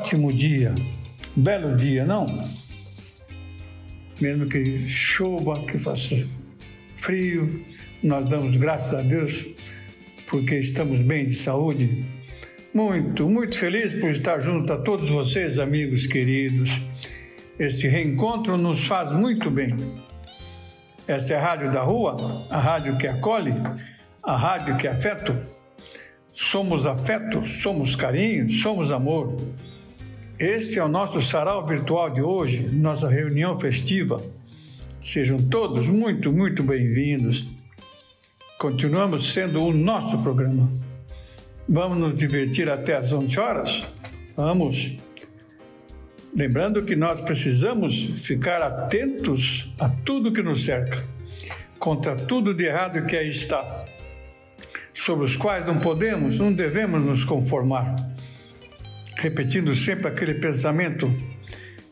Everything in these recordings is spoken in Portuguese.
Ótimo dia. Belo dia, não? Mesmo que chova, que faça frio, nós damos graças a Deus porque estamos bem de saúde. Muito, muito feliz por estar junto a todos vocês, amigos queridos. Este reencontro nos faz muito bem. Esta é a Rádio da Rua, a rádio que acolhe, a rádio que afeta. Somos afeto, somos carinho, somos amor. Este é o nosso sarau virtual de hoje, nossa reunião festiva. Sejam todos muito, muito bem-vindos. Continuamos sendo o nosso programa. Vamos nos divertir até às 11 horas? Vamos! Lembrando que nós precisamos ficar atentos a tudo que nos cerca, contra tudo de errado que aí está, sobre os quais não podemos, não devemos nos conformar. Repetindo sempre aquele pensamento,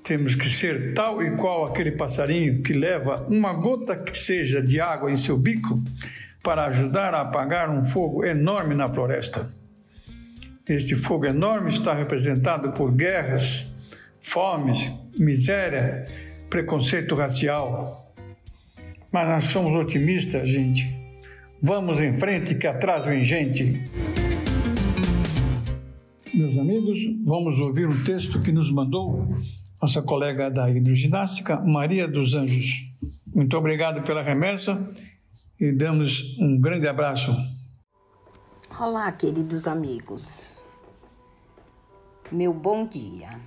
temos que ser tal e qual aquele passarinho que leva uma gota que seja de água em seu bico para ajudar a apagar um fogo enorme na floresta. Este fogo enorme está representado por guerras, fomes, miséria, preconceito racial. Mas nós somos otimistas, gente. Vamos em frente que atrás vem gente. Meus amigos, vamos ouvir um texto que nos mandou nossa colega da hidroginástica, Maria dos Anjos. Muito obrigado pela remessa e damos um grande abraço. Olá, queridos amigos. Meu bom dia.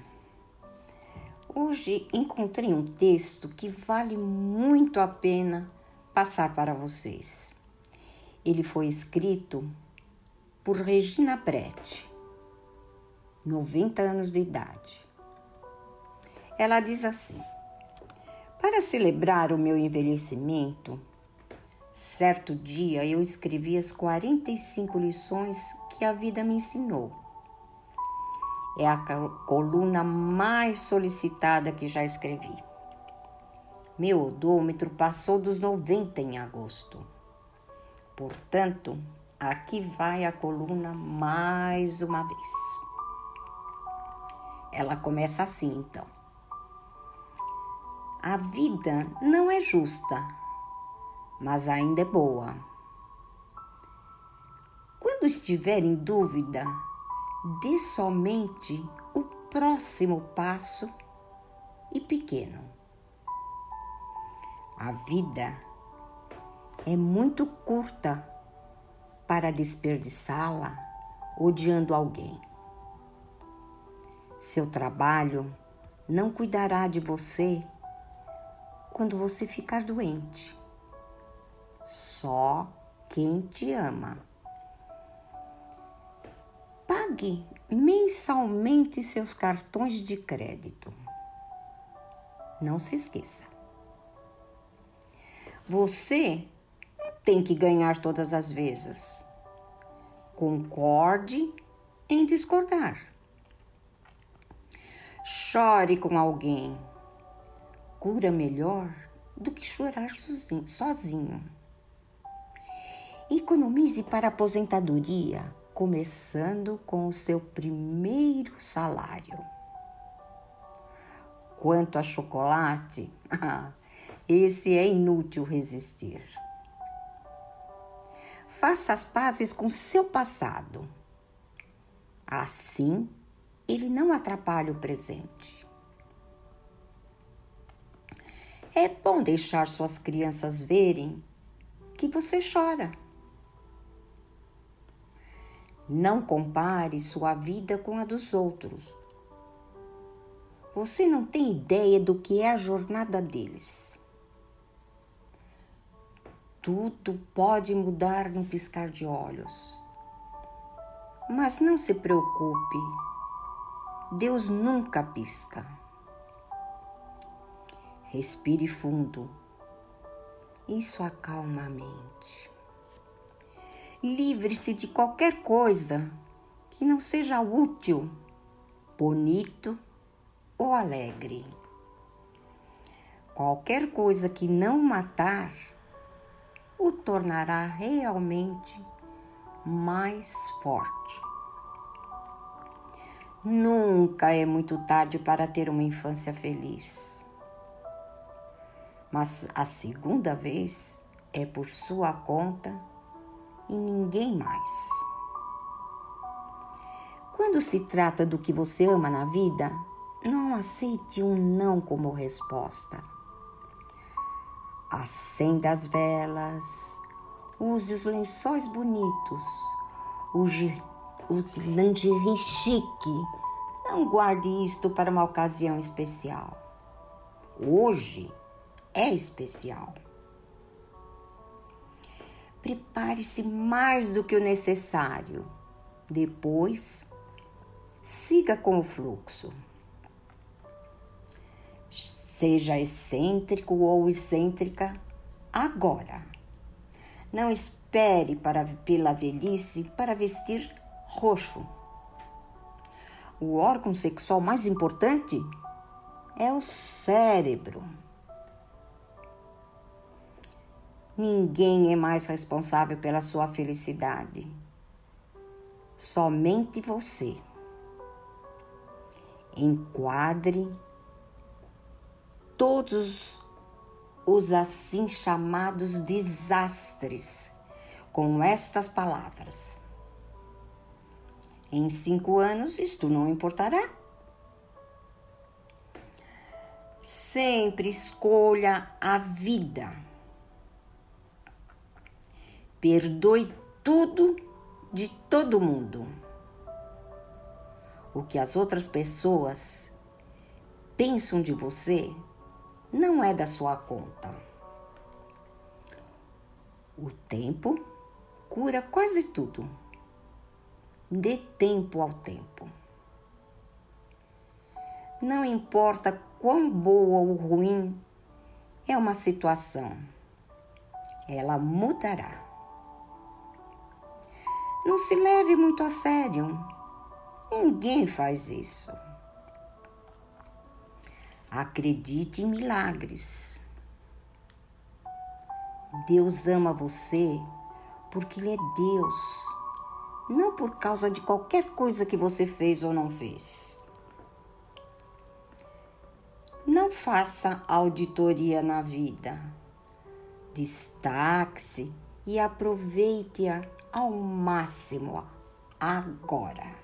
Hoje encontrei um texto que vale muito a pena passar para vocês. Ele foi escrito por Regina Brett, 90 anos de idade. Ela diz assim: Para celebrar o meu envelhecimento, Certo dia eu escrevi as 45 lições que a vida me ensinou. É a coluna mais solicitada que já escrevi. Meu odômetro passou dos 90 em agosto. Portanto, aqui vai a coluna mais uma vez. Ela começa assim, então. A vida não é justa mas ainda é boa. Quando estiver em dúvida, dê somente o próximo passo e pequeno. A vida é muito curta para desperdiçá-la odiando alguém. Seu trabalho não cuidará de você quando você ficar doente só quem te ama. Pague mensalmente seus cartões de crédito. Não se esqueça. Você não tem que ganhar todas as vezes. Concorde em discordar. Chore com alguém. Cura melhor do que chorar sozinho. Economize para a aposentadoria, começando com o seu primeiro salário. Quanto a chocolate, esse é inútil resistir. Faça as pazes com seu passado. Assim, ele não atrapalha o presente. É bom deixar suas crianças verem que você chora não compare sua vida com a dos outros. Você não tem ideia do que é a jornada deles. Tudo pode mudar num piscar de olhos. Mas não se preocupe, Deus nunca pisca. Respire fundo. Isso acalma a mente. Livre-se de qualquer coisa que não seja útil, bonito ou alegre. Qualquer coisa que não matar o tornará realmente mais forte. Nunca é muito tarde para ter uma infância feliz. Mas a segunda vez é por sua conta e ninguém mais. Quando se trata do que você ama na vida, não aceite um não como resposta. Acenda as velas, use os lençóis bonitos, use lingerie chique. Não guarde isto para uma ocasião especial. Hoje é especial. Prepare-se mais do que o necessário. Depois, siga com o fluxo. Seja excêntrico ou excêntrica agora. Não espere para, pela velhice para vestir roxo. O órgão sexual mais importante é o cérebro. Ninguém é mais responsável pela sua felicidade. Somente você. Enquadre todos os assim chamados desastres com estas palavras. Em cinco anos, isto não importará. Sempre escolha a vida. Perdoe tudo de todo mundo. O que as outras pessoas pensam de você não é da sua conta. O tempo cura quase tudo. Dê tempo ao tempo. Não importa quão boa ou ruim é uma situação, ela mudará. Não se leve muito a sério. Ninguém faz isso. Acredite em milagres. Deus ama você porque Ele é Deus, não por causa de qualquer coisa que você fez ou não fez. Não faça auditoria na vida. Destaque-se e aproveite-a ao máximo agora.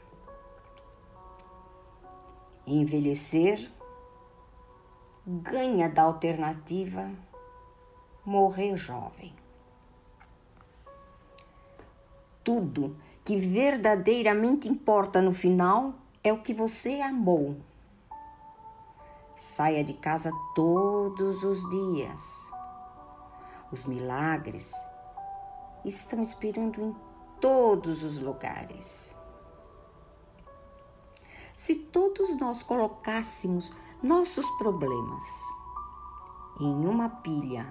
Envelhecer ganha da alternativa morrer jovem. Tudo que verdadeiramente importa no final é o que você amou. Saia de casa todos os dias. Os milagres estão esperando em todos os lugares. Se todos nós colocássemos nossos problemas em uma pilha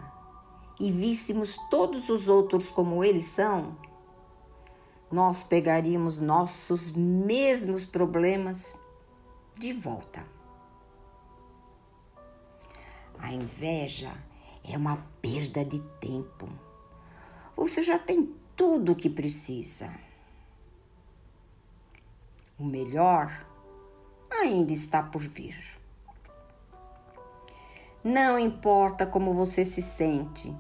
e víssemos todos os outros como eles são, nós pegaríamos nossos mesmos problemas de volta. A inveja é uma perda de tempo. Você já tem tudo o que precisa. O melhor ainda está por vir. Não importa como você se sente,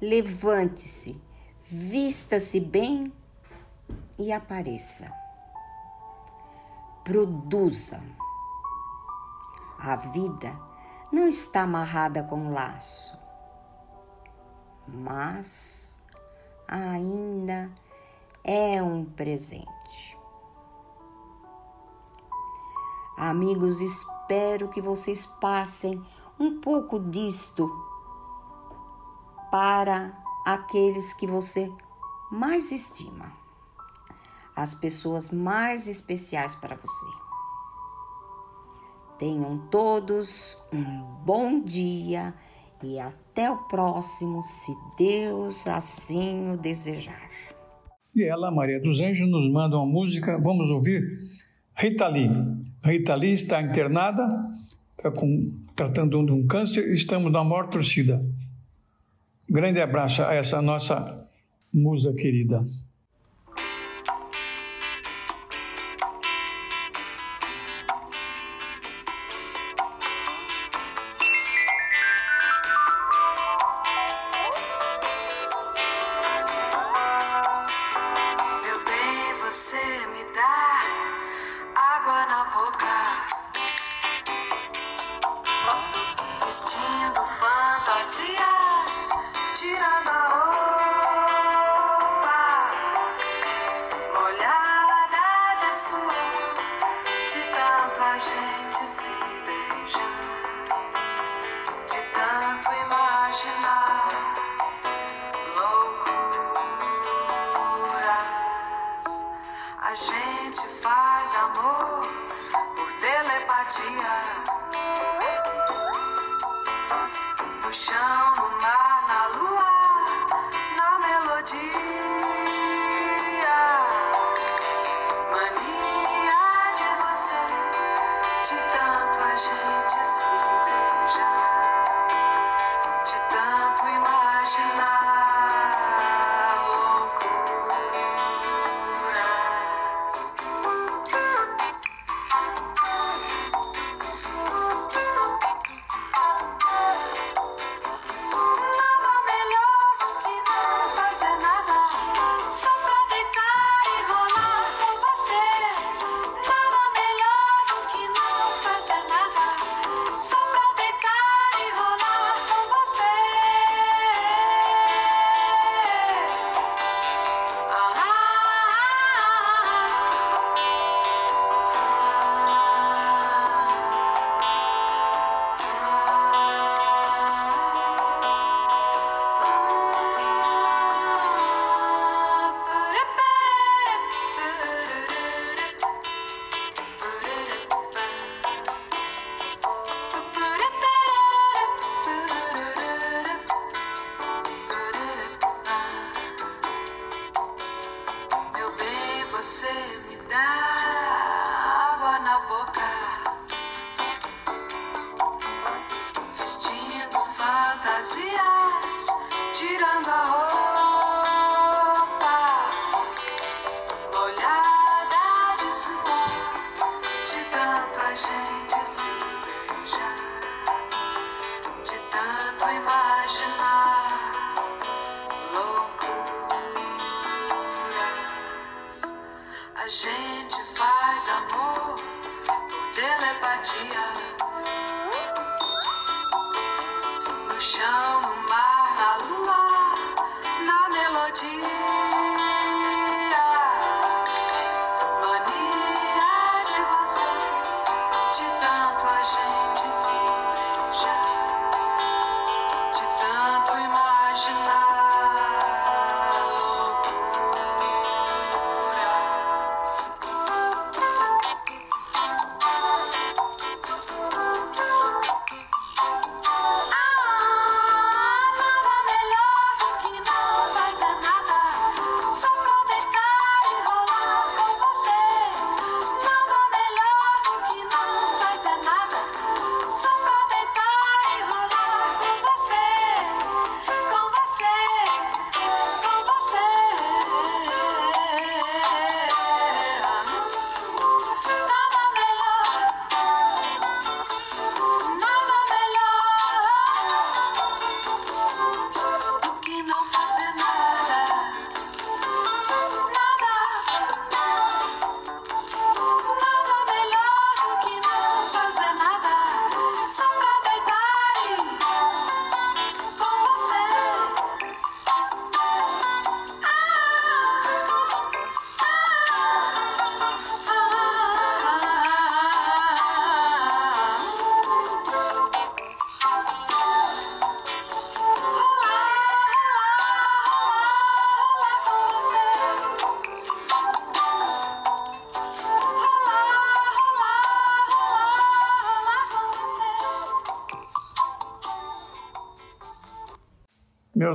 levante-se, vista-se bem e apareça. Produza. A vida não está amarrada com laço, mas ainda é um presente. Amigos, espero que vocês passem um pouco disto para aqueles que você mais estima, as pessoas mais especiais para você. Tenham todos um bom dia e até o próximo, se Deus assim o desejar. E ela, Maria dos Anjos, nos manda uma música. Vamos ouvir Rita Lee. Rita Lee está internada, está com, tratando de um câncer. Estamos na maior torcida. Grande abraço a essa nossa musa querida. passion.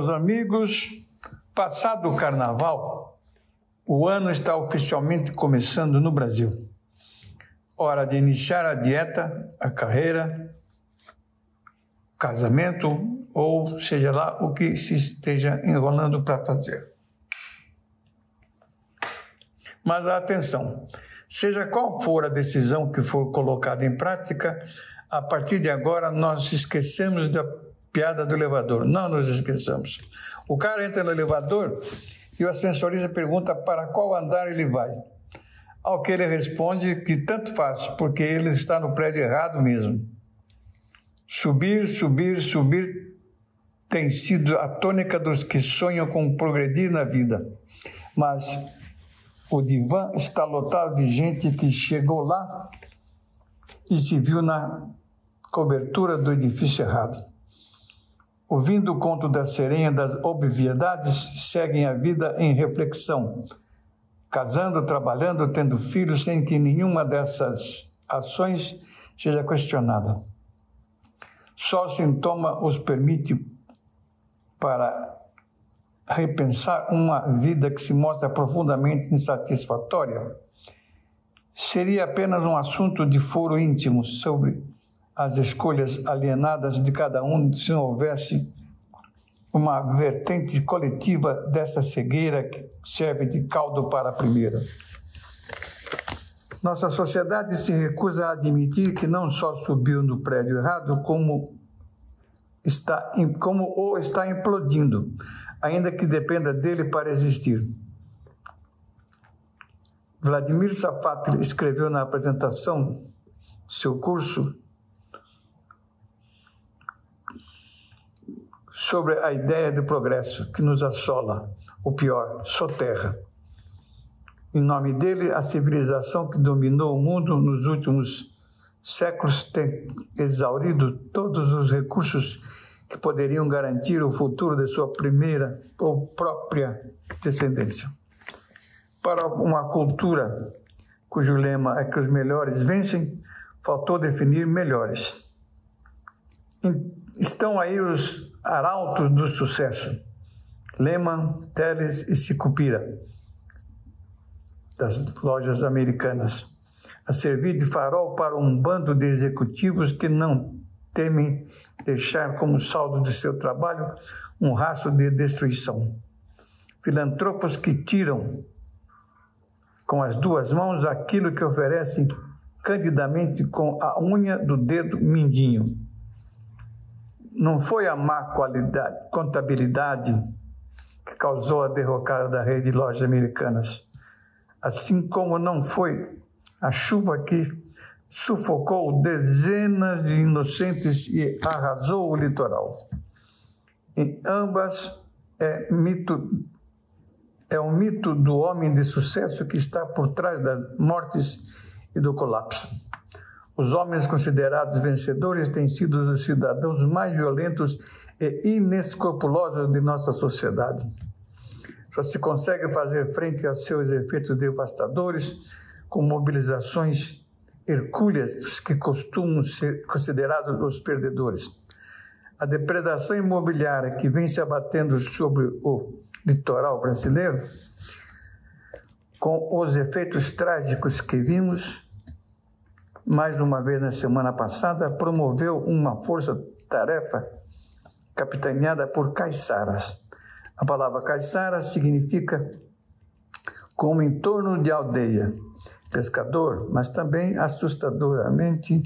Meus amigos, passado o carnaval, o ano está oficialmente começando no Brasil. Hora de iniciar a dieta, a carreira, casamento ou seja lá o que se esteja enrolando para fazer. Mas atenção, seja qual for a decisão que for colocada em prática, a partir de agora nós esquecemos da piada do elevador. Não nos esqueçamos. O cara entra no elevador e o ascensorista pergunta para qual andar ele vai. Ao que ele responde que tanto faz, porque ele está no prédio errado mesmo. Subir, subir, subir tem sido a tônica dos que sonham com progredir na vida. Mas o divã está lotado de gente que chegou lá e se viu na cobertura do edifício errado. Ouvindo o conto da sereia das obviedades, seguem a vida em reflexão, casando, trabalhando, tendo filhos, sem que nenhuma dessas ações seja questionada. Só o sintoma os permite para repensar uma vida que se mostra profundamente insatisfatória. Seria apenas um assunto de foro íntimo sobre as escolhas alienadas de cada um se não houvesse uma vertente coletiva dessa cegueira que serve de caldo para a primeira. Nossa sociedade se recusa a admitir que não só subiu no prédio errado, como está como ou está implodindo, ainda que dependa dele para existir. Vladimir Safatli escreveu na apresentação seu curso sobre a ideia do progresso que nos assola, o pior, soterra. Em nome dele, a civilização que dominou o mundo nos últimos séculos tem exaurido todos os recursos que poderiam garantir o futuro de sua primeira ou própria descendência. Para uma cultura cujo lema é que os melhores vencem, faltou definir melhores. Estão aí os arautos do sucesso, Lehman, Teles e Sicupira, das lojas americanas, a servir de farol para um bando de executivos que não temem deixar como saldo de seu trabalho um rastro de destruição. Filantropos que tiram com as duas mãos aquilo que oferecem candidamente com a unha do dedo mindinho não foi a má qualidade, contabilidade que causou a derrocada da rede de lojas americanas, assim como não foi a chuva que sufocou dezenas de inocentes e arrasou o litoral. Em ambas é mito é o mito do homem de sucesso que está por trás das mortes e do colapso. Os homens considerados vencedores têm sido os cidadãos mais violentos e inescrupulosos de nossa sociedade. Só se consegue fazer frente aos seus efeitos devastadores com mobilizações hercúleas dos que costumam ser considerados os perdedores. A depredação imobiliária que vem se abatendo sobre o litoral brasileiro, com os efeitos trágicos que vimos, mais uma vez na semana passada, promoveu uma força-tarefa capitaneada por caiçaras. A palavra caiçara significa como em torno de aldeia, pescador, mas também assustadoramente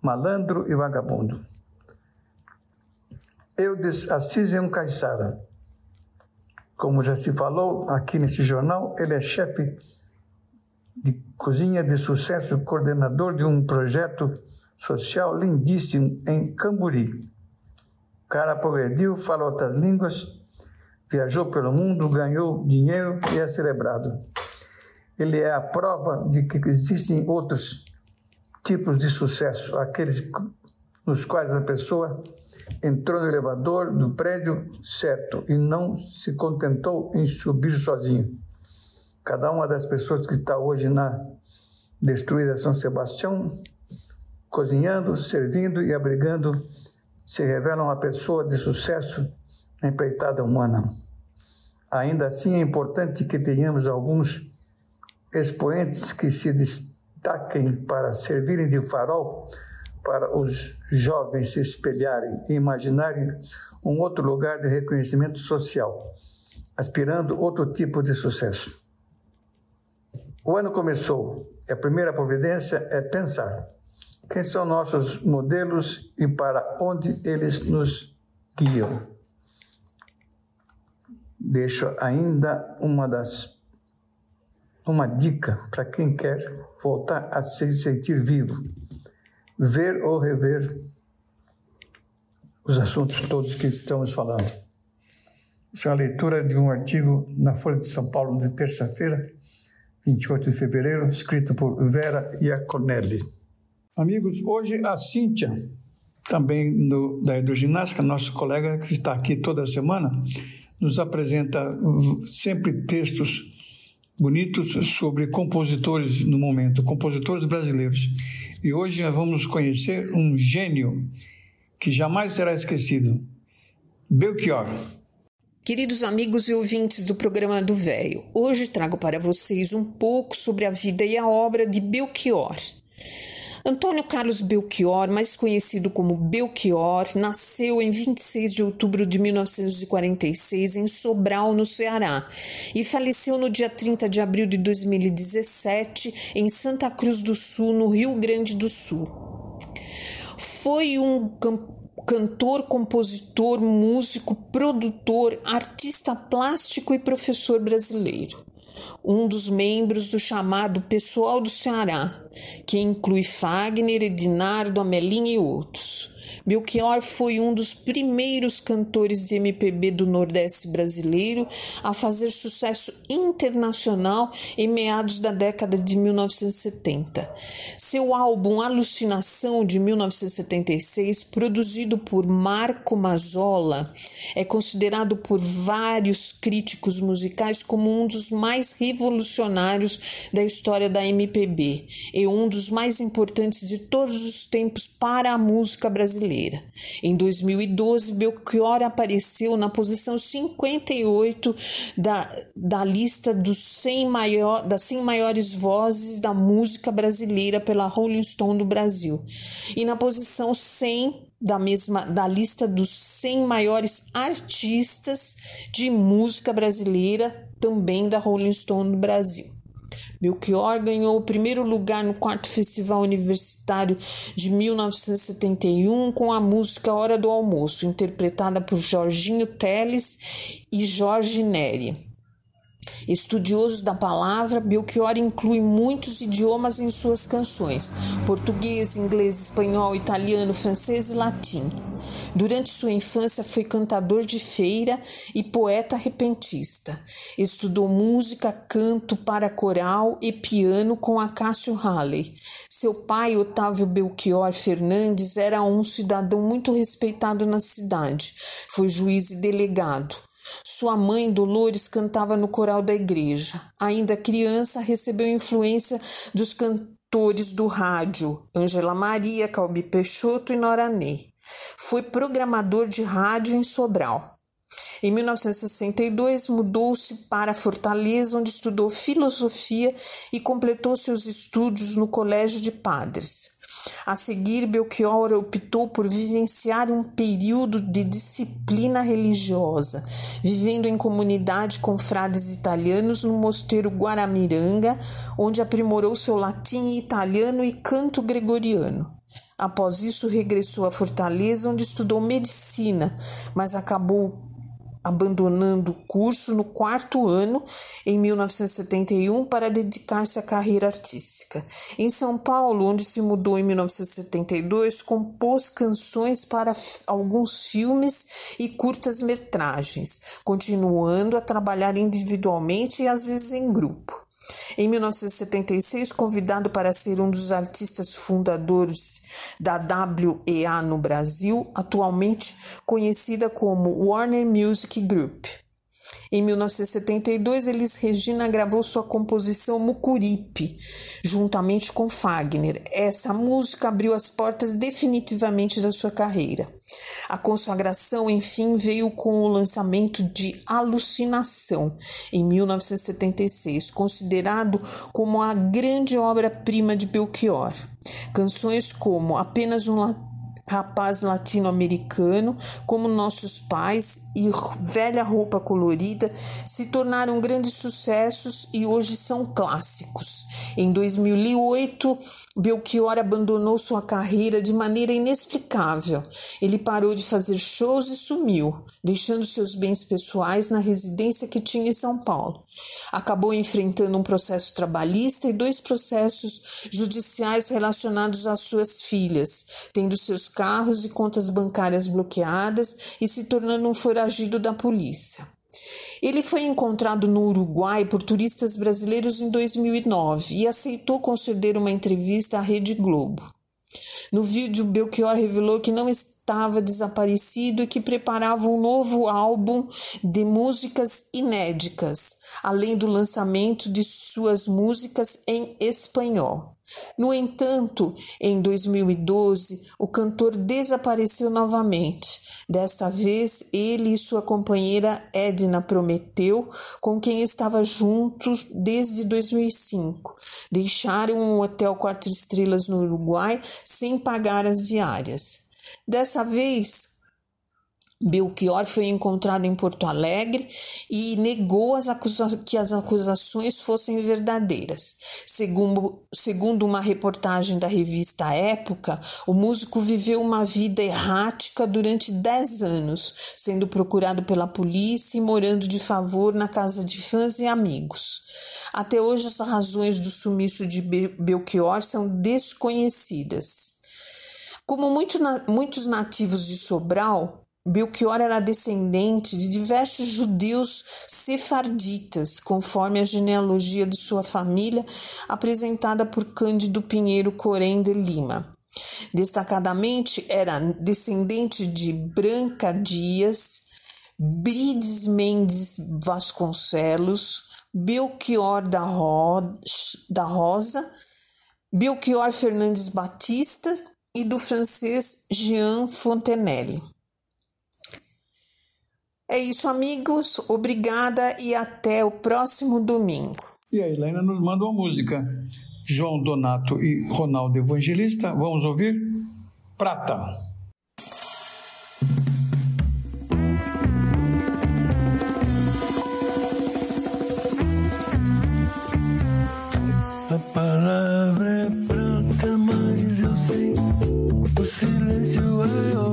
malandro e vagabundo. Eudes Assis é um caiçara. Como já se falou aqui nesse jornal, ele é chefe cozinha de sucesso, coordenador de um projeto social lindíssimo em Camburi. O cara progrediu, fala outras línguas, viajou pelo mundo, ganhou dinheiro e é celebrado. Ele é a prova de que existem outros tipos de sucesso, aqueles nos quais a pessoa entrou no elevador do prédio certo e não se contentou em subir sozinho. Cada uma das pessoas que está hoje na destruída São Sebastião, cozinhando, servindo e abrigando, se revela uma pessoa de sucesso empreitada humana. Ainda assim, é importante que tenhamos alguns expoentes que se destaquem para servirem de farol para os jovens se espelharem e imaginarem um outro lugar de reconhecimento social, aspirando outro tipo de sucesso. O ano começou. E a primeira providência? É pensar. Quem são nossos modelos e para onde eles nos guiam. Deixo ainda uma das uma dica para quem quer voltar a se sentir vivo, ver ou rever os assuntos todos que estamos falando. Isso é a leitura de um artigo na Folha de São Paulo de terça-feira, 28 de fevereiro, escrito por Vera Iaconelli. Amigos, hoje a Cíntia, também no, da hidroginástica, nosso colega que está aqui toda semana, nos apresenta sempre textos bonitos sobre compositores no momento, compositores brasileiros. E hoje nós vamos conhecer um gênio que jamais será esquecido. Belchior. Queridos amigos e ouvintes do programa do Velho, hoje trago para vocês um pouco sobre a vida e a obra de Belchior. Antônio Carlos Belchior, mais conhecido como Belchior, nasceu em 26 de outubro de 1946 em Sobral, no Ceará, e faleceu no dia 30 de abril de 2017 em Santa Cruz do Sul, no Rio Grande do Sul. Foi um cantor, compositor, músico, produtor, artista plástico e professor brasileiro um dos membros do chamado Pessoal do Ceará, que inclui Fagner, Edinardo, Amelinha e outros. Belchior foi um dos primeiros cantores de MPB do Nordeste brasileiro a fazer sucesso internacional em meados da década de 1970. Seu álbum Alucinação de 1976, produzido por Marco Mazzola, é considerado por vários críticos musicais como um dos mais revolucionários da história da MPB e um dos mais importantes de todos os tempos para a música brasileira brasileira. Em 2012, Belchior apareceu na posição 58 da, da lista dos 100 maior, das 100 maiores vozes da música brasileira pela Rolling Stone do Brasil e na posição 100 da mesma da lista dos 100 maiores artistas de música brasileira também da Rolling Stone do Brasil. Belchior ganhou o primeiro lugar no quarto festival universitário de 1971 com a música Hora do Almoço, interpretada por Jorginho Teles e Jorge Neri. Estudioso da palavra, Belchior inclui muitos idiomas em suas canções: português, inglês, espanhol, italiano, francês e latim. Durante sua infância foi cantador de feira e poeta repentista. Estudou música, canto para coral e piano com Acácio Halley. Seu pai, Otávio Belchior Fernandes, era um cidadão muito respeitado na cidade. Foi juiz e delegado. Sua mãe, Dolores, cantava no coral da igreja. Ainda criança, recebeu influência dos cantores do rádio, Ângela Maria, Calbi Peixoto e Nora Ney. Foi programador de rádio em Sobral. Em 1962, mudou-se para Fortaleza, onde estudou filosofia e completou seus estudos no Colégio de Padres. A seguir, Belchior optou por vivenciar um período de disciplina religiosa, vivendo em comunidade com frades italianos no mosteiro Guaramiranga, onde aprimorou seu latim italiano e canto gregoriano. Após isso, regressou a Fortaleza, onde estudou medicina, mas acabou abandonando o curso no quarto ano, em 1971, para dedicar-se à carreira artística. Em São Paulo, onde se mudou em 1972, compôs canções para alguns filmes e curtas-metragens, continuando a trabalhar individualmente e às vezes em grupo. Em 1976, convidado para ser um dos artistas fundadores da WEA no Brasil, atualmente conhecida como Warner Music Group. Em 1972, Elis Regina gravou sua composição Mucuripe, juntamente com Fagner. Essa música abriu as portas definitivamente da sua carreira. A consagração, enfim, veio com o lançamento de Alucinação, em 1976, considerado como a grande obra-prima de Belchior. Canções como Apenas um rapaz latino-americano, como nossos pais e velha roupa colorida se tornaram grandes sucessos e hoje são clássicos. Em 2008, Belchior abandonou sua carreira de maneira inexplicável. Ele parou de fazer shows e sumiu, deixando seus bens pessoais na residência que tinha em São Paulo. Acabou enfrentando um processo trabalhista e dois processos judiciais relacionados às suas filhas, tendo seus carros e contas bancárias bloqueadas e se tornando um foragido da polícia. Ele foi encontrado no Uruguai por turistas brasileiros em 2009 e aceitou conceder uma entrevista à Rede Globo. No vídeo, Belchior revelou que não estava desaparecido e que preparava um novo álbum de músicas inéditas, além do lançamento de suas músicas em espanhol. No entanto, em 2012, o cantor desapareceu novamente. Desta vez, ele e sua companheira Edna Prometeu, com quem estava juntos desde 2005, deixaram um hotel quatro estrelas no Uruguai sem pagar as diárias. Dessa vez, Belchior foi encontrado em Porto Alegre e negou as que as acusações fossem verdadeiras. Segundo, segundo uma reportagem da revista Época, o músico viveu uma vida errática durante 10 anos, sendo procurado pela polícia e morando de favor na casa de fãs e amigos. Até hoje, as razões do sumiço de Belchior são desconhecidas. Como muito, muitos nativos de Sobral, Belchior era descendente de diversos judeus sefarditas, conforme a genealogia de sua família apresentada por Cândido Pinheiro Corém de Lima. Destacadamente, era descendente de Branca Dias, Brides Mendes Vasconcelos, Belchior da, Ro da Rosa, Belchior Fernandes Batista e do francês Jean Fontenelle. É isso, amigos. Obrigada e até o próximo domingo. E a Helena nos manda uma música. João Donato e Ronaldo Evangelista. Vamos ouvir? Prata. A palavra é prata, mas eu sei, o silêncio é ouro.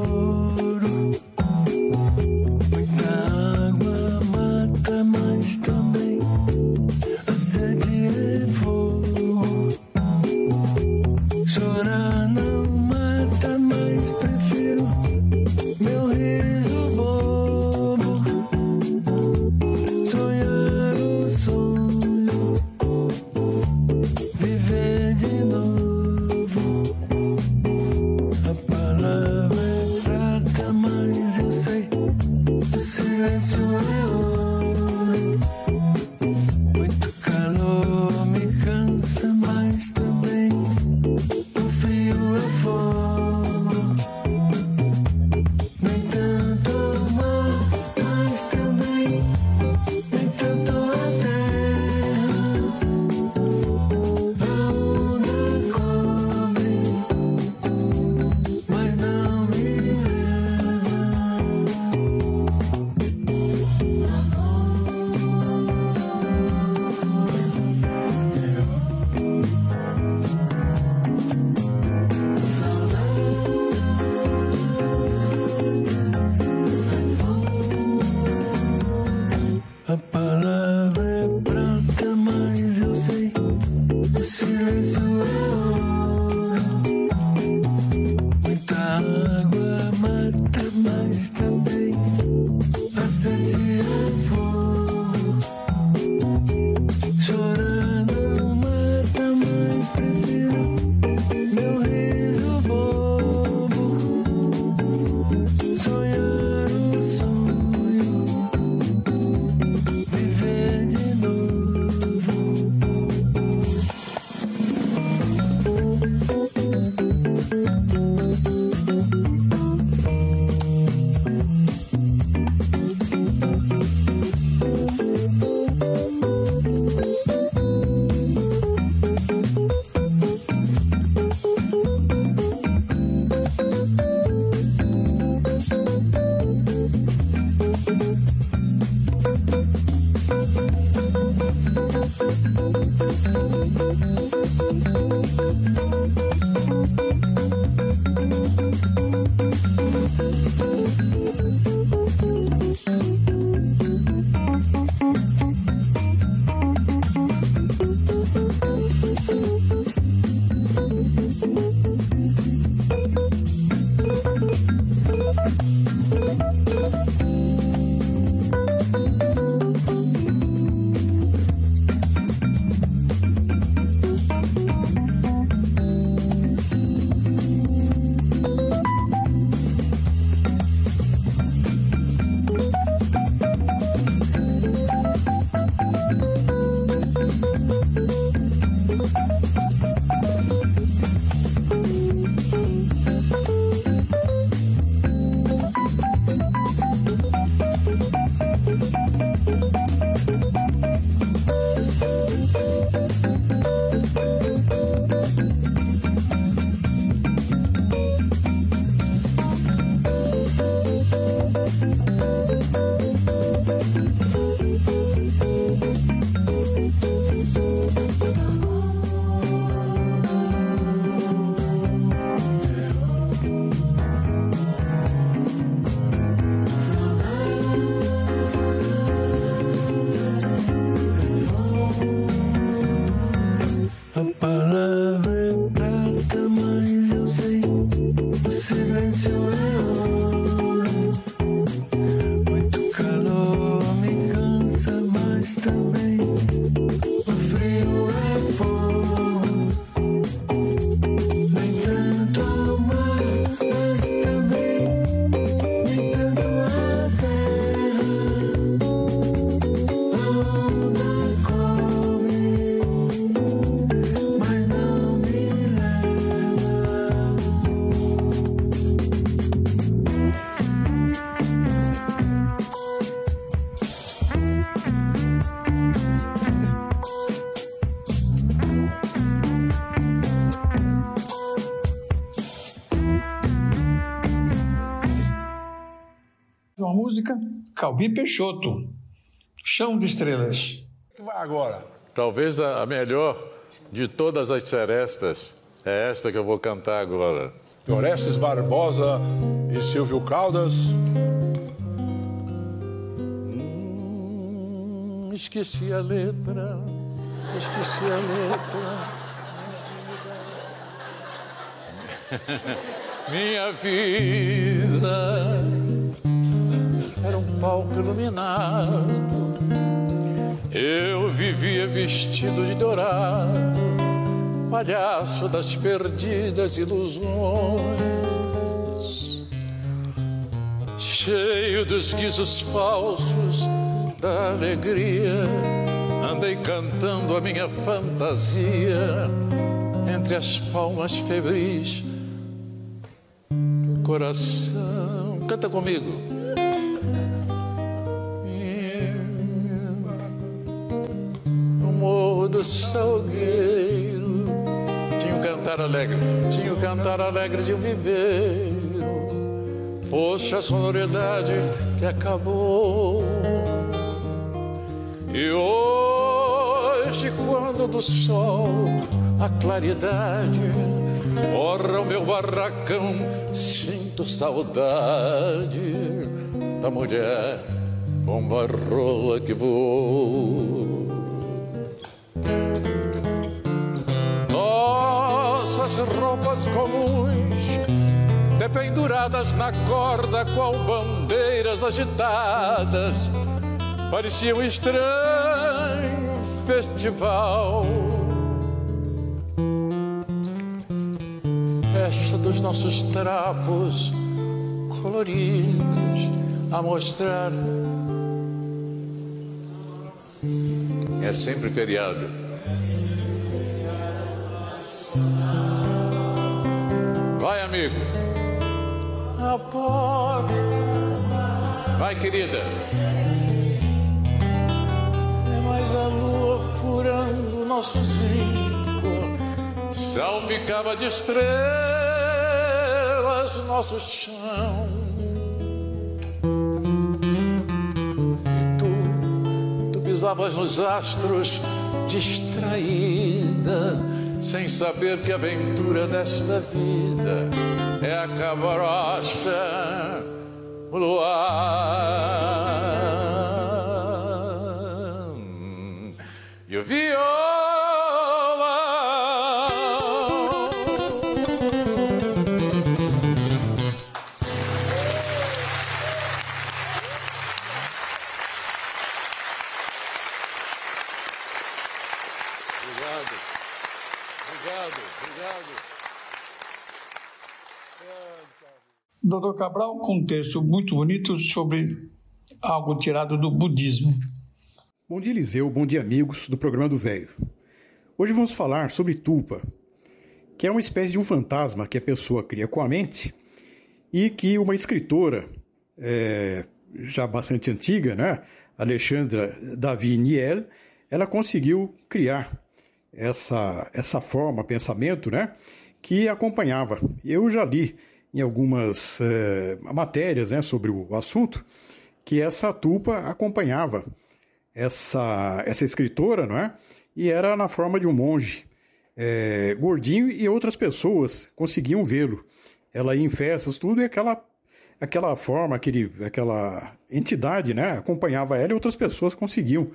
Música, Calbi Peixoto, Chão de Estrelas. Vai agora. Talvez a melhor de todas as serestas é esta que eu vou cantar agora. Orestes Barbosa e Silvio Caldas. Hum, esqueci a letra, esqueci a letra. Minha vida era um palco iluminado. Eu vivia vestido de dourado, palhaço das perdidas ilusões cheio dos guizos falsos da alegria. Andei cantando a minha fantasia entre as palmas febris do coração. Canta comigo. Do Salgueiro tinha um cantar alegre, tinha um cantar alegre de um viveiro fosse a sonoridade que acabou. E hoje, quando do sol a claridade forra o meu barracão, sinto saudade da mulher com a rola que voou. Nossas roupas comuns dependuradas na corda qual bandeiras agitadas, parecia um estranho festival. Festa dos nossos trapos coloridos a mostrar. É sempre feriado. Vai, amigo. Vai, querida. É mais a lua furando nosso zinco. Salpicava de estrelas nosso chão. Pisavas nos astros distraída sem saber que a aventura desta vida é a cabrocha, o luar e o viola. Doutor Cabral, com um texto muito bonito sobre algo tirado do budismo. Bom dia, Eliseu. Bom dia, amigos do programa do Velho. Hoje vamos falar sobre tulpa, que é uma espécie de um fantasma que a pessoa cria com a mente e que uma escritora é, já bastante antiga, né, Alexandra Davi Niel, ela conseguiu criar essa, essa forma, pensamento, né, que acompanhava. Eu já li em algumas é, matérias né, sobre o assunto que essa tulpa acompanhava essa, essa escritora, não é? E era na forma de um monge é, gordinho e outras pessoas conseguiam vê-lo. Ela ia em festas, tudo, e aquela, aquela forma, aquele, aquela entidade, né? Acompanhava ela e outras pessoas conseguiam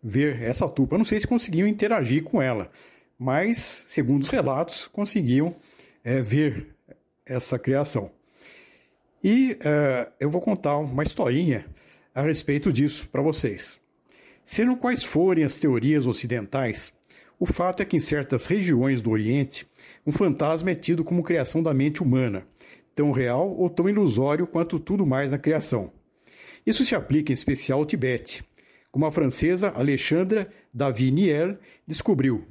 ver essa tulpa. Eu não sei se conseguiam interagir com ela, mas, segundo os relatos, conseguiam é, ver essa criação. E é, eu vou contar uma historinha a respeito disso para vocês. Sejam quais forem as teorias ocidentais, o fato é que em certas regiões do Oriente, um fantasma é tido como criação da mente humana, tão real ou tão ilusório quanto tudo mais na criação. Isso se aplica em especial ao Tibete, como a francesa Alexandra Davinier descobriu.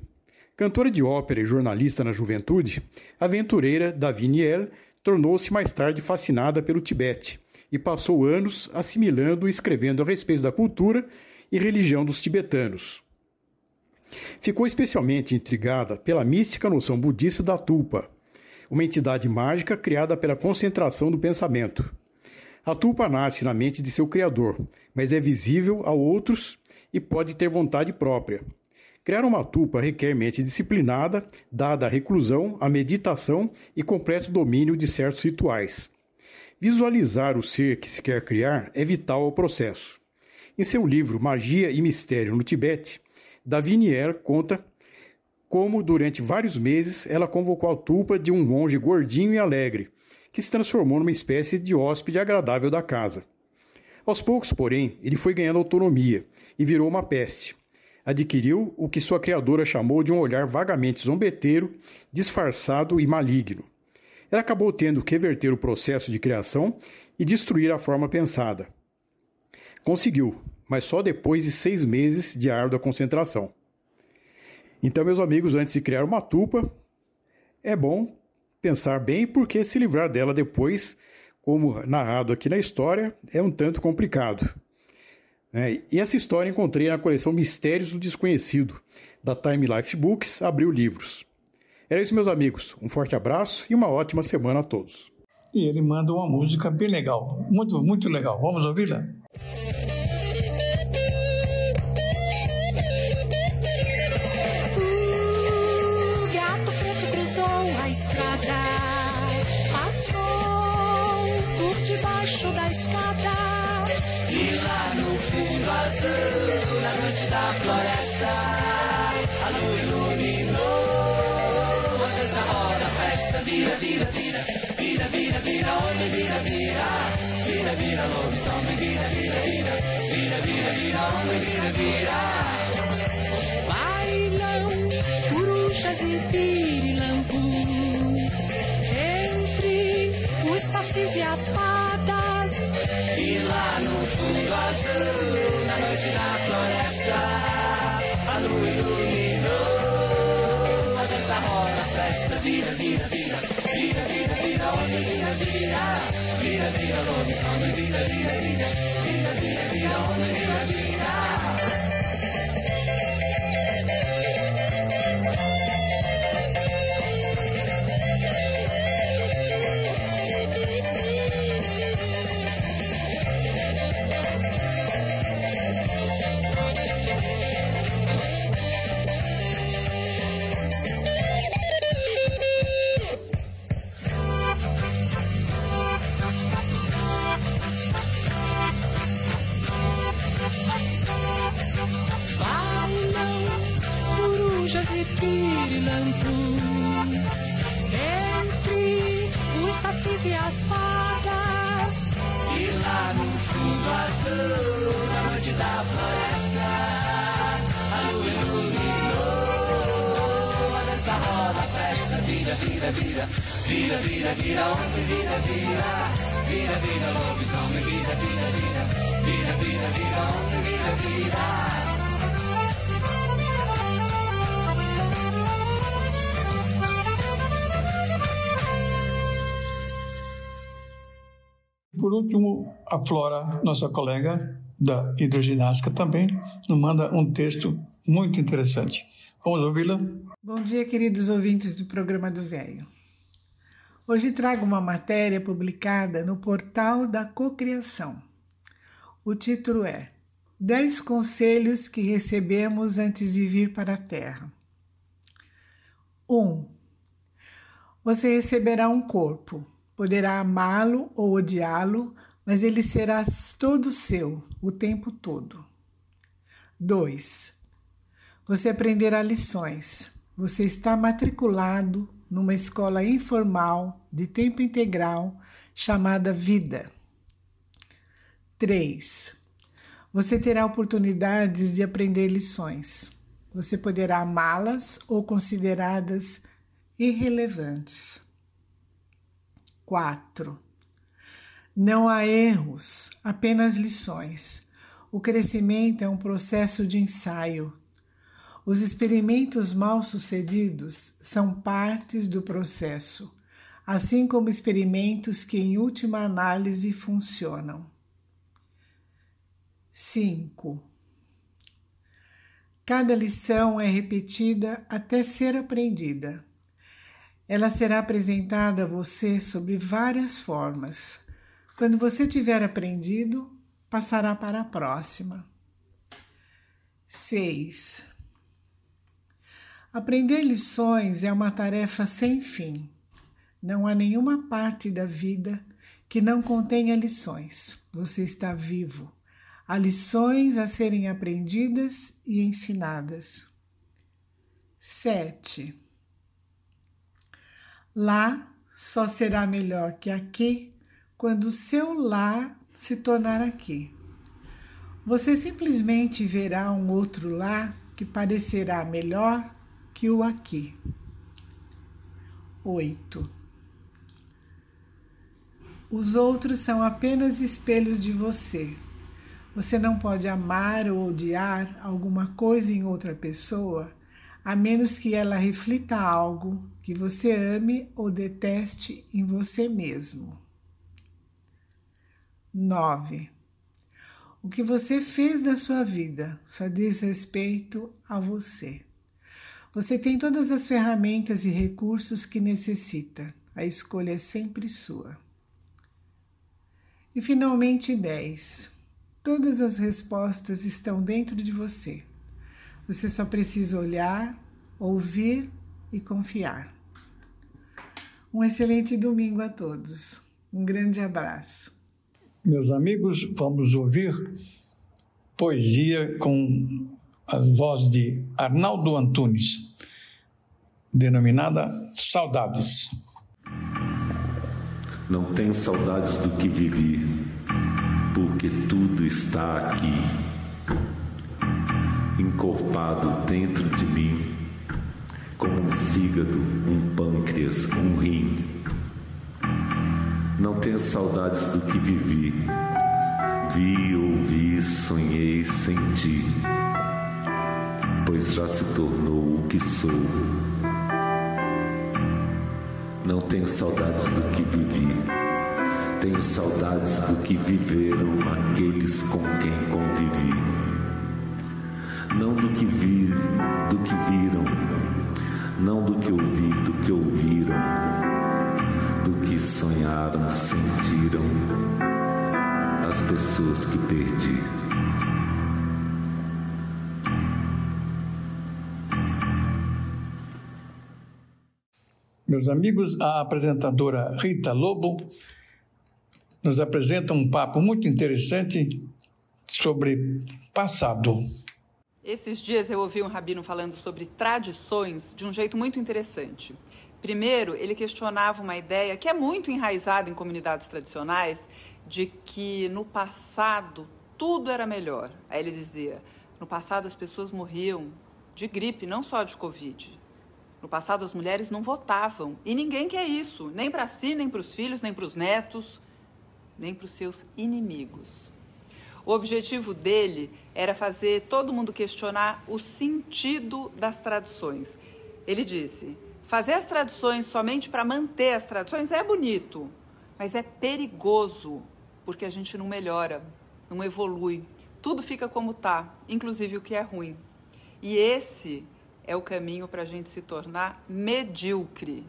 Cantora de ópera e jornalista na juventude, a aventureira Davinier tornou-se mais tarde fascinada pelo Tibete e passou anos assimilando e escrevendo a respeito da cultura e religião dos tibetanos. Ficou especialmente intrigada pela mística noção budista da tulpa, uma entidade mágica criada pela concentração do pensamento. A tulpa nasce na mente de seu criador, mas é visível a outros e pode ter vontade própria. Criar uma tulpa requer mente disciplinada, dada a reclusão, a meditação e completo domínio de certos rituais. Visualizar o ser que se quer criar é vital ao processo. Em seu livro Magia e Mistério no Tibete, Davinier conta como, durante vários meses, ela convocou a tulpa de um monge gordinho e alegre, que se transformou numa espécie de hóspede agradável da casa. Aos poucos, porém, ele foi ganhando autonomia e virou uma peste. Adquiriu o que sua criadora chamou de um olhar vagamente zombeteiro, disfarçado e maligno. Ela acabou tendo que reverter o processo de criação e destruir a forma pensada. Conseguiu, mas só depois de seis meses de árdua concentração. Então, meus amigos, antes de criar uma tupa, é bom pensar bem, porque se livrar dela depois, como narrado aqui na história, é um tanto complicado. É, e essa história encontrei na coleção Mistérios do Desconhecido, da Time Life Books, Abril Livros. Era isso, meus amigos. Um forte abraço e uma ótima semana a todos. E ele manda uma música bem legal, muito, muito legal. Vamos ouvi-la? O gato preto cruzou a estrada, passou por debaixo da escada. Azul, na noite da floresta, a lua iluminou a dança roda, a festa vira, vira, vira, vira, vira, vira, homem, vira, vira, vira, vira, lobisomem, vira, vira, vira, vira, vira, vira, homem, vira, vira. Bailam corujas e pirilampus os sacis e as fadas. E lá no fundo azul, na noite da floresta, a lua iluminou a dança roda, a festa vira, vira, vira, vira, vira, vira, onde vira, vira, vira, vira, lobisomem, vira, vira, vira, vira, vira, vira, onde vira, vira. Bailam Flora, nossa colega da hidroginástica, também nos manda um texto muito interessante. Vamos ouvi-la? Bom dia, queridos ouvintes do programa do Velho. Hoje trago uma matéria publicada no portal da Cocriação. O título é 10 conselhos que recebemos antes de vir para a Terra. 1. Um, você receberá um corpo. Poderá amá-lo ou odiá-lo, mas ele será todo seu o tempo todo. 2. Você aprenderá lições. Você está matriculado numa escola informal de tempo integral chamada Vida. 3. Você terá oportunidades de aprender lições. Você poderá amá-las ou consideradas irrelevantes. 4. Não há erros, apenas lições. O crescimento é um processo de ensaio. Os experimentos mal sucedidos são partes do processo, assim como experimentos que, em última análise, funcionam. 5. Cada lição é repetida até ser aprendida. Ela será apresentada a você sobre várias formas. Quando você tiver aprendido, passará para a próxima. 6. Aprender lições é uma tarefa sem fim. Não há nenhuma parte da vida que não contenha lições. Você está vivo. Há lições a serem aprendidas e ensinadas. 7. Lá só será melhor que aqui quando o seu lar se tornar aqui. Você simplesmente verá um outro lar que parecerá melhor que o aqui. 8. Os outros são apenas espelhos de você. Você não pode amar ou odiar alguma coisa em outra pessoa a menos que ela reflita algo que você ame ou deteste em você mesmo. 9. O que você fez da sua vida só diz respeito a você. Você tem todas as ferramentas e recursos que necessita. A escolha é sempre sua. E finalmente, 10. Todas as respostas estão dentro de você. Você só precisa olhar, ouvir e confiar. Um excelente domingo a todos. Um grande abraço. Meus amigos, vamos ouvir poesia com a voz de Arnaldo Antunes, denominada Saudades. Não tenho saudades do que vivi, porque tudo está aqui, encorpado dentro de mim, como um fígado, um pâncreas, um rim. Não tenho saudades do que vivi, vi, ouvi, sonhei, senti, pois já se tornou o que sou. Não tenho saudades do que vivi. Tenho saudades do que viveram aqueles com quem convivi. Não do que vi, do que viram, não do que ouvi, do que ouviram, que sonharam, sentiram as pessoas que perdi. Meus amigos, a apresentadora Rita Lobo nos apresenta um papo muito interessante sobre passado. Esses dias eu ouvi um rabino falando sobre tradições de um jeito muito interessante. Primeiro, ele questionava uma ideia que é muito enraizada em comunidades tradicionais de que no passado tudo era melhor. Aí ele dizia: no passado as pessoas morriam de gripe, não só de Covid. No passado as mulheres não votavam e ninguém quer isso, nem para si, nem para os filhos, nem para os netos, nem para os seus inimigos. O objetivo dele era fazer todo mundo questionar o sentido das tradições. Ele disse: fazer as tradições somente para manter as tradições é bonito, mas é perigoso, porque a gente não melhora, não evolui. Tudo fica como está, inclusive o que é ruim. E esse é o caminho para a gente se tornar medíocre.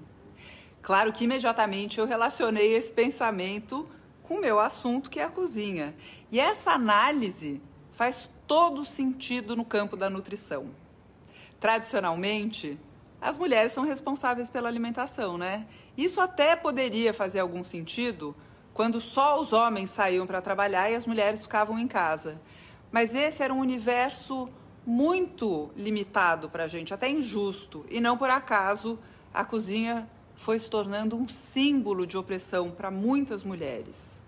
Claro que imediatamente eu relacionei esse pensamento com o meu assunto, que é a cozinha. E essa análise faz todo sentido no campo da nutrição. Tradicionalmente, as mulheres são responsáveis pela alimentação, né? Isso até poderia fazer algum sentido quando só os homens saíam para trabalhar e as mulheres ficavam em casa. Mas esse era um universo muito limitado para a gente, até injusto. E não por acaso a cozinha foi se tornando um símbolo de opressão para muitas mulheres.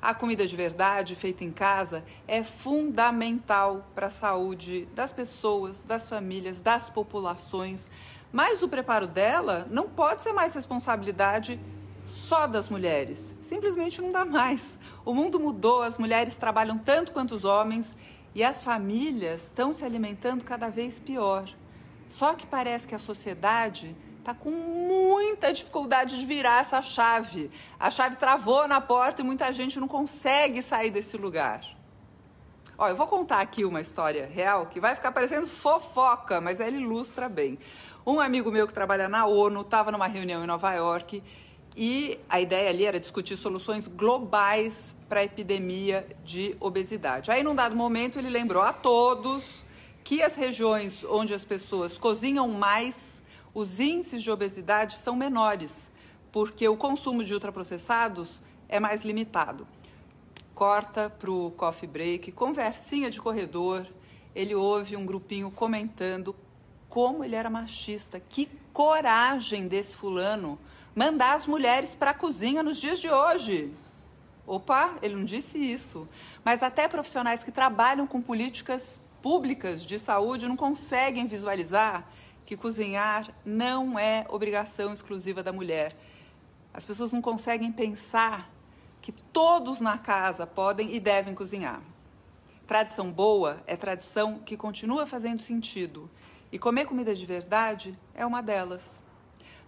A comida de verdade, feita em casa, é fundamental para a saúde das pessoas, das famílias, das populações. Mas o preparo dela não pode ser mais responsabilidade só das mulheres. Simplesmente não dá mais. O mundo mudou, as mulheres trabalham tanto quanto os homens e as famílias estão se alimentando cada vez pior. Só que parece que a sociedade está com muita dificuldade de virar essa chave. A chave travou na porta e muita gente não consegue sair desse lugar. Ó, eu vou contar aqui uma história real que vai ficar parecendo fofoca, mas ela ilustra bem. Um amigo meu que trabalha na ONU estava numa reunião em Nova York e a ideia ali era discutir soluções globais para a epidemia de obesidade. Aí, num dado momento, ele lembrou a todos que as regiões onde as pessoas cozinham mais, os índices de obesidade são menores, porque o consumo de ultraprocessados é mais limitado. Corta para o coffee break, conversinha de corredor, ele ouve um grupinho comentando como ele era machista. Que coragem desse fulano mandar as mulheres para a cozinha nos dias de hoje. Opa, ele não disse isso. Mas até profissionais que trabalham com políticas públicas de saúde não conseguem visualizar que cozinhar não é obrigação exclusiva da mulher. As pessoas não conseguem pensar que todos na casa podem e devem cozinhar. Tradição boa é tradição que continua fazendo sentido. E comer comida de verdade é uma delas.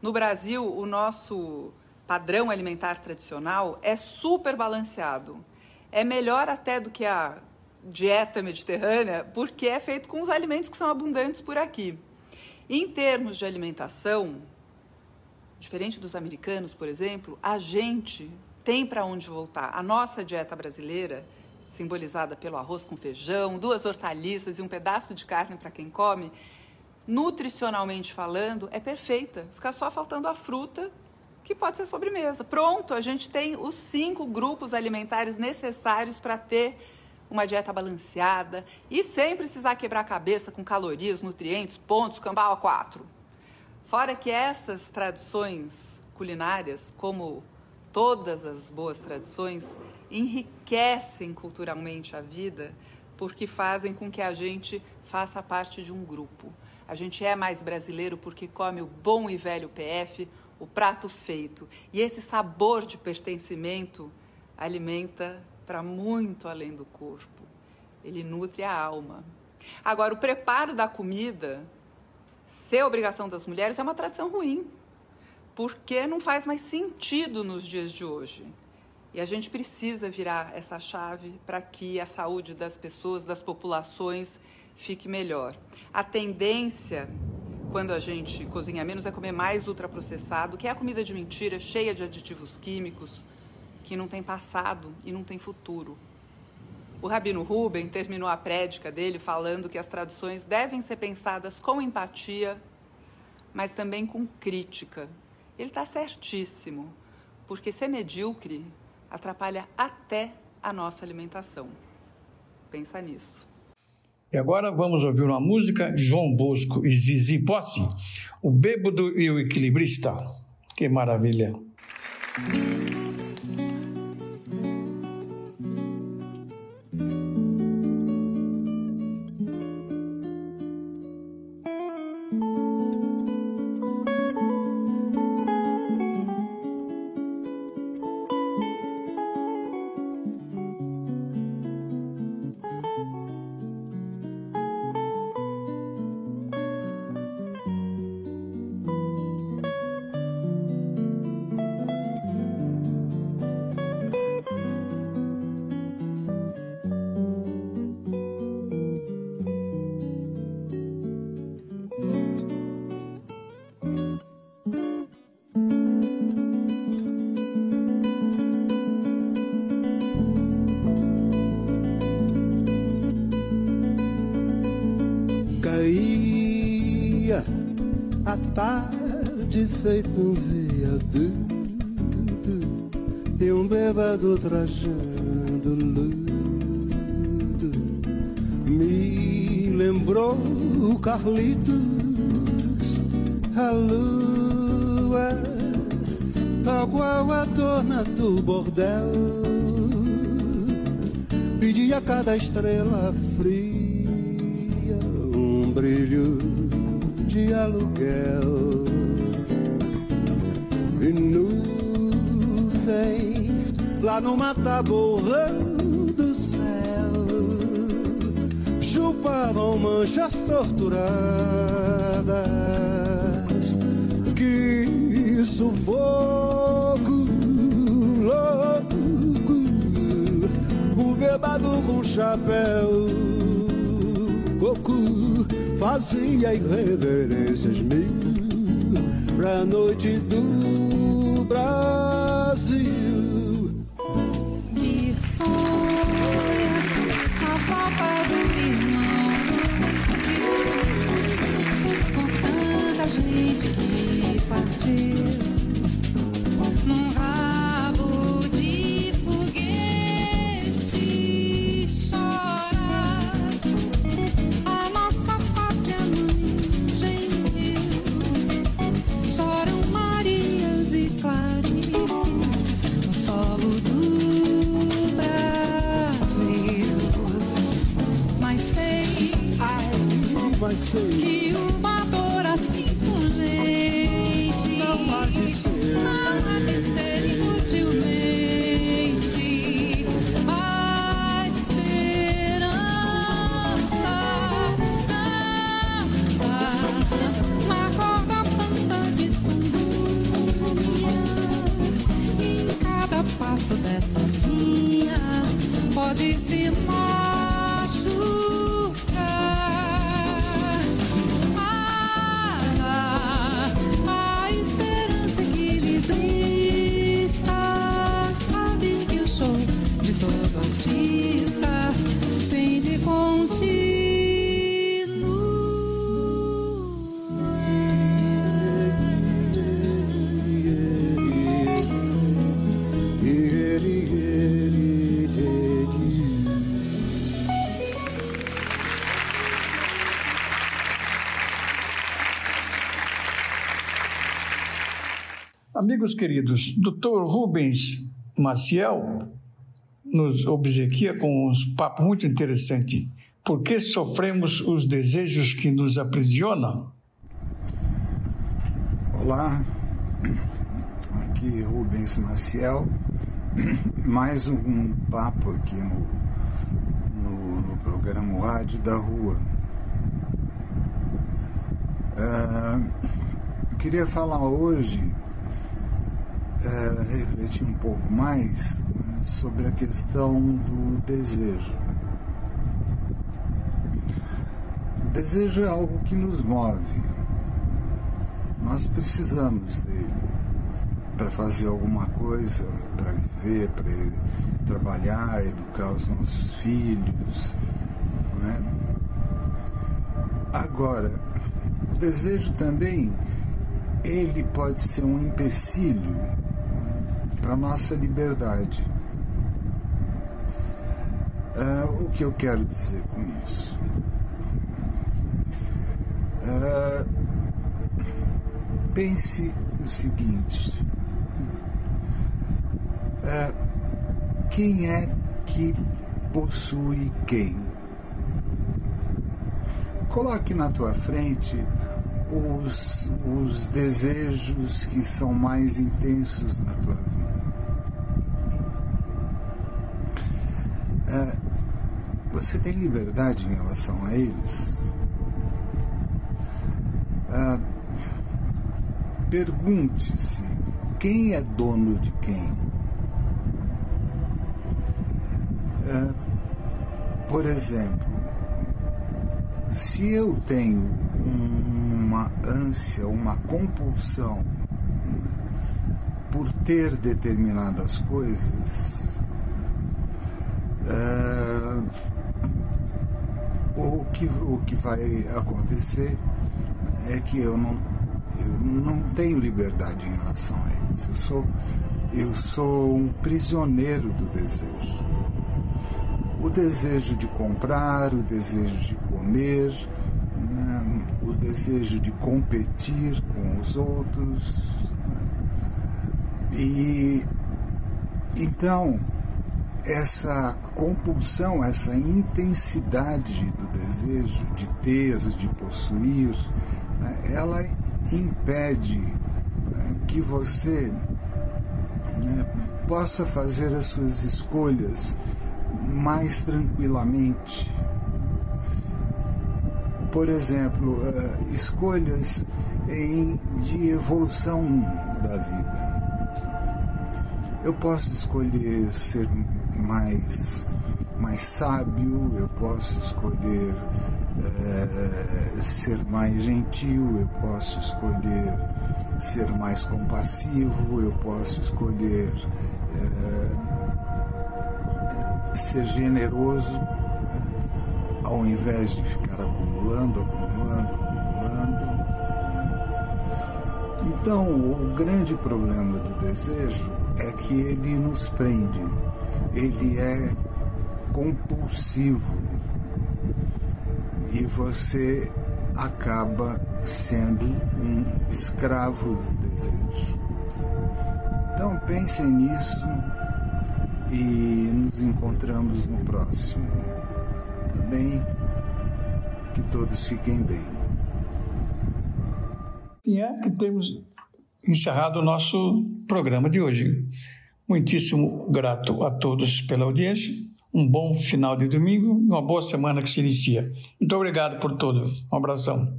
No Brasil, o nosso padrão alimentar tradicional é super balanceado. É melhor até do que a dieta mediterrânea, porque é feito com os alimentos que são abundantes por aqui. Em termos de alimentação, diferente dos americanos, por exemplo, a gente tem para onde voltar. A nossa dieta brasileira, simbolizada pelo arroz com feijão, duas hortaliças e um pedaço de carne para quem come, nutricionalmente falando, é perfeita. Fica só faltando a fruta que pode ser sobremesa. Pronto, a gente tem os cinco grupos alimentares necessários para ter uma dieta balanceada e sem precisar quebrar a cabeça com calorias, nutrientes, pontos, cambau a quatro. Fora que essas tradições culinárias, como todas as boas tradições, enriquecem culturalmente a vida porque fazem com que a gente faça parte de um grupo. A gente é mais brasileiro porque come o bom e velho PF, o prato feito. E esse sabor de pertencimento alimenta para muito além do corpo. Ele nutre a alma. Agora, o preparo da comida ser obrigação das mulheres é uma tradição ruim, porque não faz mais sentido nos dias de hoje. E a gente precisa virar essa chave para que a saúde das pessoas, das populações, fique melhor. A tendência quando a gente cozinha menos, é comer mais ultraprocessado, que é a comida de mentira, cheia de aditivos químicos, que não tem passado e não tem futuro. O Rabino Ruben terminou a prédica dele falando que as traduções devem ser pensadas com empatia, mas também com crítica. Ele está certíssimo, porque ser medíocre atrapalha até a nossa alimentação. Pensa nisso. E agora vamos ouvir uma música João Bosco e Zizi Posse, O Bêbado e o Equilibrista. Que maravilha! Tarde feito um viaduto e um bêbado trajando luto me lembrou o Carlitos, a lua, tal qual a dona do bordel. E a cada estrela fria um brilho de aluguel nuvens lá numa taborra do céu. Chupavam manchas torturadas que sufoco louco o bebado com chapéu coco fazia irreverências mil pra noite do Brasil. Que sonha a falta do irmão. Com tanta gente que partiu Amigos queridos, Dr. Rubens Maciel nos obsequia com um papo muito interessante. Por que sofremos os desejos que nos aprisionam? Olá, aqui é Rubens Maciel, mais um papo aqui no, no, no programa Rádio da Rua. Ah, eu queria falar hoje, ah, refletir um pouco mais né, sobre a questão do desejo. O desejo é algo que nos move, nós precisamos dele para fazer alguma coisa, para viver, para trabalhar, educar os nossos filhos. Não é? Agora, o desejo também, ele pode ser um empecilho para a nossa liberdade. Ah, o que eu quero dizer com isso? Ah, pense o seguinte: é, quem é que possui quem? Coloque na tua frente os, os desejos que são mais intensos na tua vida. É, você tem liberdade em relação a eles? É, Pergunte-se quem é dono de quem. É, por exemplo, se eu tenho uma ânsia, uma compulsão por ter determinadas coisas, é, o, que, o que vai acontecer é que eu não eu não tenho liberdade em relação a eles. Eu sou, eu sou um prisioneiro do desejo. O desejo de comprar, o desejo de comer, né, o desejo de competir com os outros. E então, essa compulsão, essa intensidade do desejo de ter, de possuir, né, ela impede né, que você né, possa fazer as suas escolhas mais tranquilamente. Por exemplo, uh, escolhas em, de evolução da vida. Eu posso escolher ser mais, mais sábio, eu posso escolher uh, ser mais gentil, eu posso escolher ser mais compassivo, eu posso escolher uh, ser generoso, ao invés de ficar acumulando, acumulando, acumulando. Então, o grande problema do desejo é que ele nos prende, ele é compulsivo e você acaba sendo um escravo do desejo. Então pensem nisso e nos encontramos no próximo. Também que todos fiquem bem. E é que temos encerrado o nosso programa de hoje. Muitíssimo grato a todos pela audiência. Um bom final de domingo e uma boa semana que se inicia. Muito obrigado por tudo. Um abração.